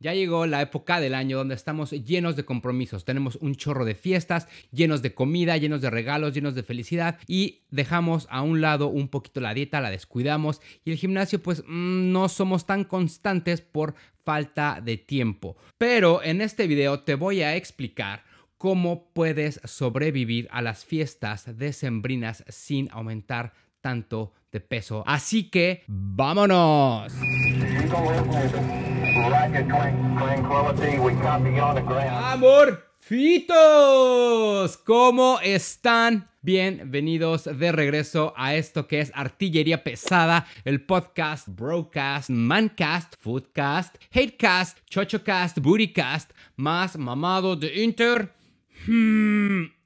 Ya llegó la época del año donde estamos llenos de compromisos. Tenemos un chorro de fiestas, llenos de comida, llenos de regalos, llenos de felicidad y dejamos a un lado un poquito la dieta, la descuidamos y el gimnasio pues mm, no somos tan constantes por falta de tiempo. Pero en este video te voy a explicar cómo puedes sobrevivir a las fiestas decembrinas sin aumentar tanto de peso. Así que vámonos. Amorfitos, ¿cómo están? Bienvenidos de regreso a esto que es Artillería Pesada, el podcast, Broadcast, Mancast, Foodcast, Hatecast, Chochocast, Bootycast, más mamado de Inter. Hmm.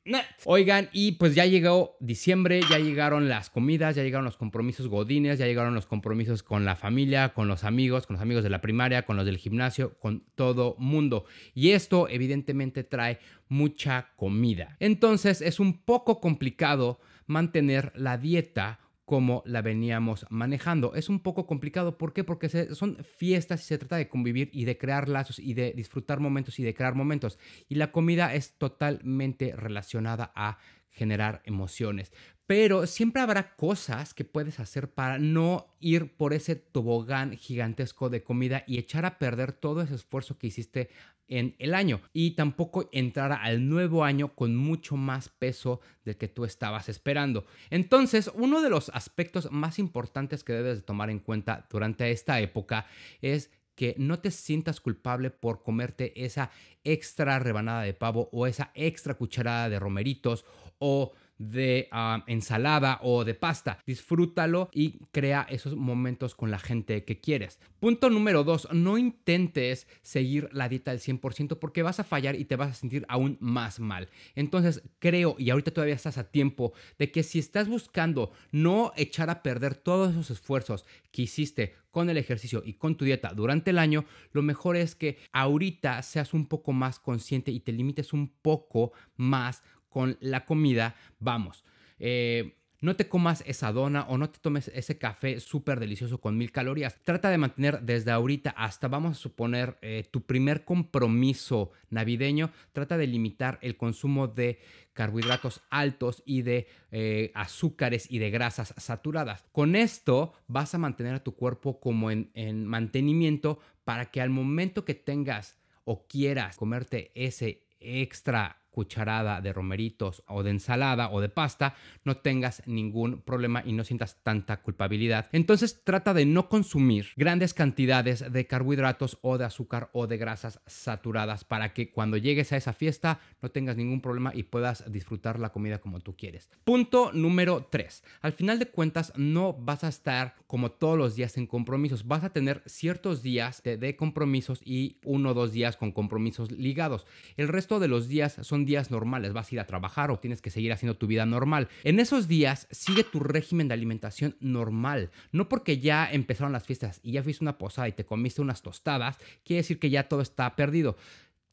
Oigan, y pues ya llegó diciembre, ya llegaron las comidas, ya llegaron los compromisos godines, ya llegaron los compromisos con la familia, con los amigos, con los amigos de la primaria, con los del gimnasio, con todo mundo. Y esto evidentemente trae mucha comida. Entonces es un poco complicado mantener la dieta como la veníamos manejando. Es un poco complicado, ¿por qué? Porque son fiestas y se trata de convivir y de crear lazos y de disfrutar momentos y de crear momentos. Y la comida es totalmente relacionada a generar emociones. Pero siempre habrá cosas que puedes hacer para no ir por ese tobogán gigantesco de comida y echar a perder todo ese esfuerzo que hiciste en el año y tampoco entrar al nuevo año con mucho más peso del que tú estabas esperando. Entonces, uno de los aspectos más importantes que debes de tomar en cuenta durante esta época es que no te sientas culpable por comerte esa extra rebanada de pavo o esa extra cucharada de romeritos o de ah, ensalada o de pasta. Disfrútalo y crea esos momentos con la gente que quieres. Punto número dos, no intentes seguir la dieta al 100% porque vas a fallar y te vas a sentir aún más mal. Entonces creo, y ahorita todavía estás a tiempo, de que si estás buscando no echar a perder todos esos esfuerzos que hiciste con el ejercicio y con tu dieta durante el año, lo mejor es que ahorita seas un poco más consciente y te limites un poco más con la comida, vamos. Eh, no te comas esa dona o no te tomes ese café súper delicioso con mil calorías. Trata de mantener desde ahorita hasta, vamos a suponer, eh, tu primer compromiso navideño. Trata de limitar el consumo de carbohidratos altos y de eh, azúcares y de grasas saturadas. Con esto vas a mantener a tu cuerpo como en, en mantenimiento para que al momento que tengas o quieras comerte ese extra cucharada de romeritos o de ensalada o de pasta, no tengas ningún problema y no sientas tanta culpabilidad. Entonces trata de no consumir grandes cantidades de carbohidratos o de azúcar o de grasas saturadas para que cuando llegues a esa fiesta no tengas ningún problema y puedas disfrutar la comida como tú quieres. Punto número 3. Al final de cuentas no vas a estar como todos los días en compromisos. Vas a tener ciertos días de, de compromisos y uno o dos días con compromisos ligados. El resto de los días son días normales, vas a ir a trabajar o tienes que seguir haciendo tu vida normal. En esos días sigue tu régimen de alimentación normal. No porque ya empezaron las fiestas y ya fuiste una posada y te comiste unas tostadas, quiere decir que ya todo está perdido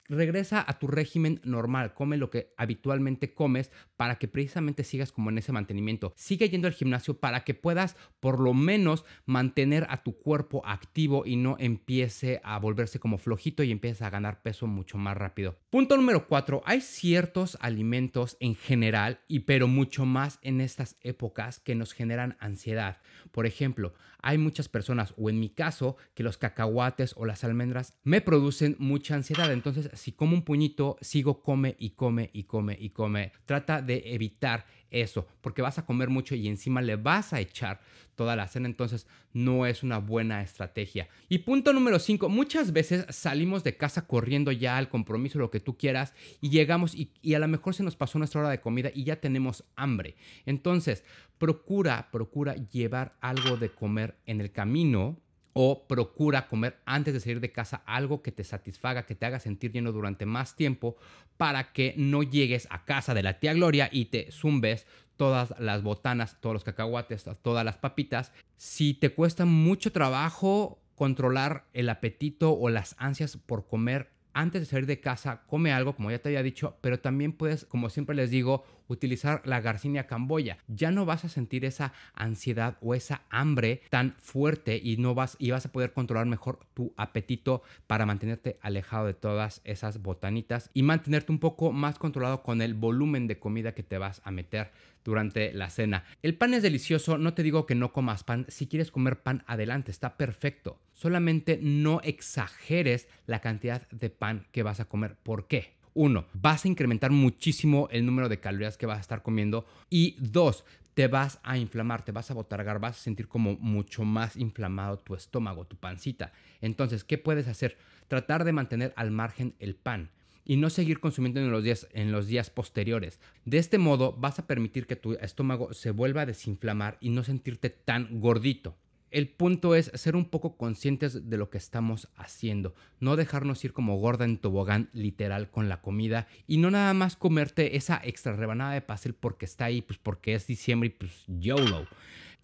regresa a tu régimen normal, come lo que habitualmente comes para que precisamente sigas como en ese mantenimiento. Sigue yendo al gimnasio para que puedas por lo menos mantener a tu cuerpo activo y no empiece a volverse como flojito y empieces a ganar peso mucho más rápido. Punto número 4. Hay ciertos alimentos en general y pero mucho más en estas épocas que nos generan ansiedad. Por ejemplo, hay muchas personas, o en mi caso, que los cacahuates o las almendras me producen mucha ansiedad. Entonces, si como un puñito, sigo come y come y come y come. Trata de evitar eso, porque vas a comer mucho y encima le vas a echar toda la cena, entonces no es una buena estrategia. Y punto número 5, muchas veces salimos de casa corriendo ya al compromiso, lo que tú quieras, y llegamos y, y a lo mejor se nos pasó nuestra hora de comida y ya tenemos hambre. Entonces, procura, procura llevar algo de comer en el camino o procura comer antes de salir de casa algo que te satisfaga, que te haga sentir lleno durante más tiempo para que no llegues a casa de la tía Gloria y te zumbes todas las botanas, todos los cacahuates, todas las papitas. Si te cuesta mucho trabajo controlar el apetito o las ansias por comer antes de salir de casa, come algo, como ya te había dicho, pero también puedes, como siempre les digo, utilizar la Garcinia camboya. Ya no vas a sentir esa ansiedad o esa hambre tan fuerte y no vas y vas a poder controlar mejor tu apetito para mantenerte alejado de todas esas botanitas y mantenerte un poco más controlado con el volumen de comida que te vas a meter durante la cena. El pan es delicioso, no te digo que no comas pan, si quieres comer pan adelante, está perfecto. Solamente no exageres la cantidad de pan que vas a comer. ¿Por qué? Uno, vas a incrementar muchísimo el número de calorías que vas a estar comiendo. Y dos, te vas a inflamar, te vas a botargar, vas a sentir como mucho más inflamado tu estómago, tu pancita. Entonces, ¿qué puedes hacer? Tratar de mantener al margen el pan y no seguir consumiendo en los días, en los días posteriores. De este modo vas a permitir que tu estómago se vuelva a desinflamar y no sentirte tan gordito. El punto es ser un poco conscientes de lo que estamos haciendo, no dejarnos ir como gorda en tobogán literal con la comida y no nada más comerte esa extra rebanada de pastel porque está ahí, pues porque es diciembre y pues YOLO.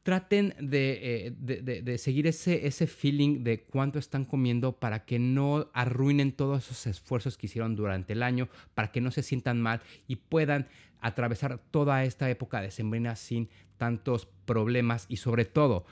Traten eh, de, de, seguir ese, ese feeling de cuánto están comiendo para que no arruinen todos esos esfuerzos que hicieron durante el año, para que no se sientan mal y puedan atravesar toda esta época de sembrina sin tantos problemas y sobre todo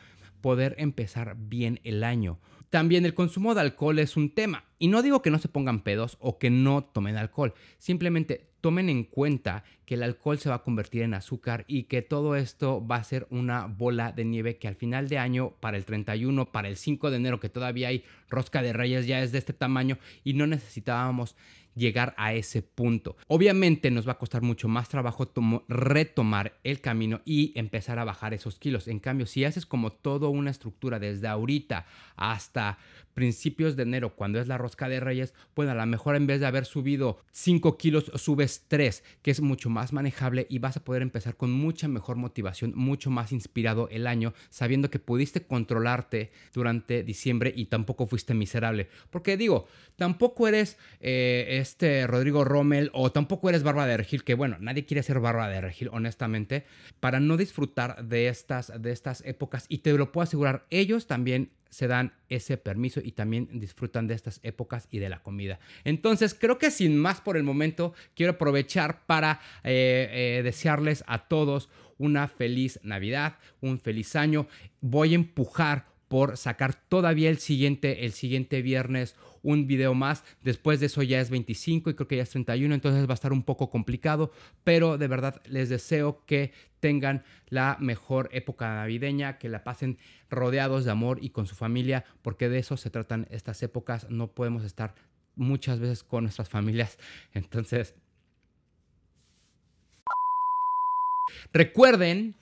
poder empezar bien el año. También el consumo de alcohol es un tema. Y no digo que no se pongan pedos o que no tomen alcohol. Simplemente tomen en cuenta que el alcohol se va a convertir en azúcar y que todo esto va a ser una bola de nieve que al final de año, para el 31, para el 5 de enero, que todavía hay rosca de reyes, ya es de este tamaño y no necesitábamos llegar a ese punto. Obviamente nos va a costar mucho más trabajo retomar el camino y empezar a bajar esos kilos. En cambio, si haces como toda una estructura desde ahorita hasta principios de enero, cuando es la rosca de reyes, bueno, a lo mejor en vez de haber subido 5 kilos, subes 3, que es mucho más manejable y vas a poder empezar con mucha mejor motivación, mucho más inspirado el año, sabiendo que pudiste controlarte durante diciembre y tampoco fuiste miserable. Porque digo, tampoco eres eh, este Rodrigo Rommel o tampoco eres Barba de Regil, que bueno, nadie quiere ser Barba de Regil, honestamente, para no disfrutar de estas, de estas épocas. Y te lo puedo asegurar, ellos también se dan ese permiso y también disfrutan de estas épocas y de la comida. Entonces, creo que sin más por el momento, quiero aprovechar para eh, eh, desearles a todos una feliz Navidad, un feliz año. Voy a empujar por sacar todavía el siguiente, el siguiente viernes un video más. Después de eso ya es 25 y creo que ya es 31, entonces va a estar un poco complicado, pero de verdad les deseo que tengan la mejor época navideña, que la pasen rodeados de amor y con su familia, porque de eso se tratan estas épocas. No podemos estar muchas veces con nuestras familias. Entonces, recuerden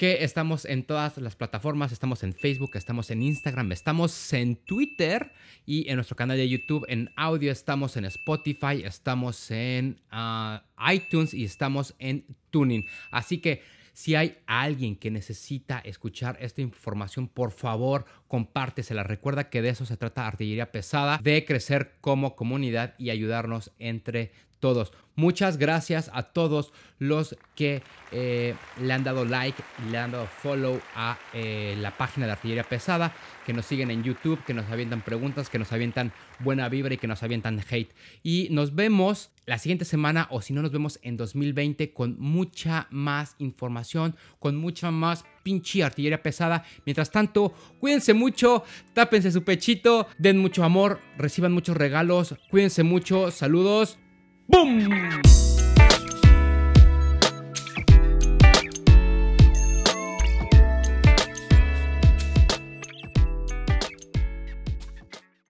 que estamos en todas las plataformas, estamos en Facebook, estamos en Instagram, estamos en Twitter y en nuestro canal de YouTube en audio, estamos en Spotify, estamos en ah, iTunes y estamos en Tuning. Así que si hay alguien que necesita escuchar esta información, por favor, compártesela. Recuerda que de eso se trata Artillería Pesada, de crecer como comunidad y ayudarnos entre todos. Muchas gracias a todos los que eh, le han dado like, le han dado follow a eh, la página de Artillería Pesada, que nos siguen en YouTube, que nos avientan preguntas, que nos avientan buena vibra y que nos avientan hate. Y nos vemos la siguiente semana o si no nos vemos en 2020 con mucha más información, con mucha más pinche artillería pesada. Mientras tanto, cuídense mucho, tápense su pechito, den mucho amor, reciban muchos regalos, cuídense mucho, saludos. Boom!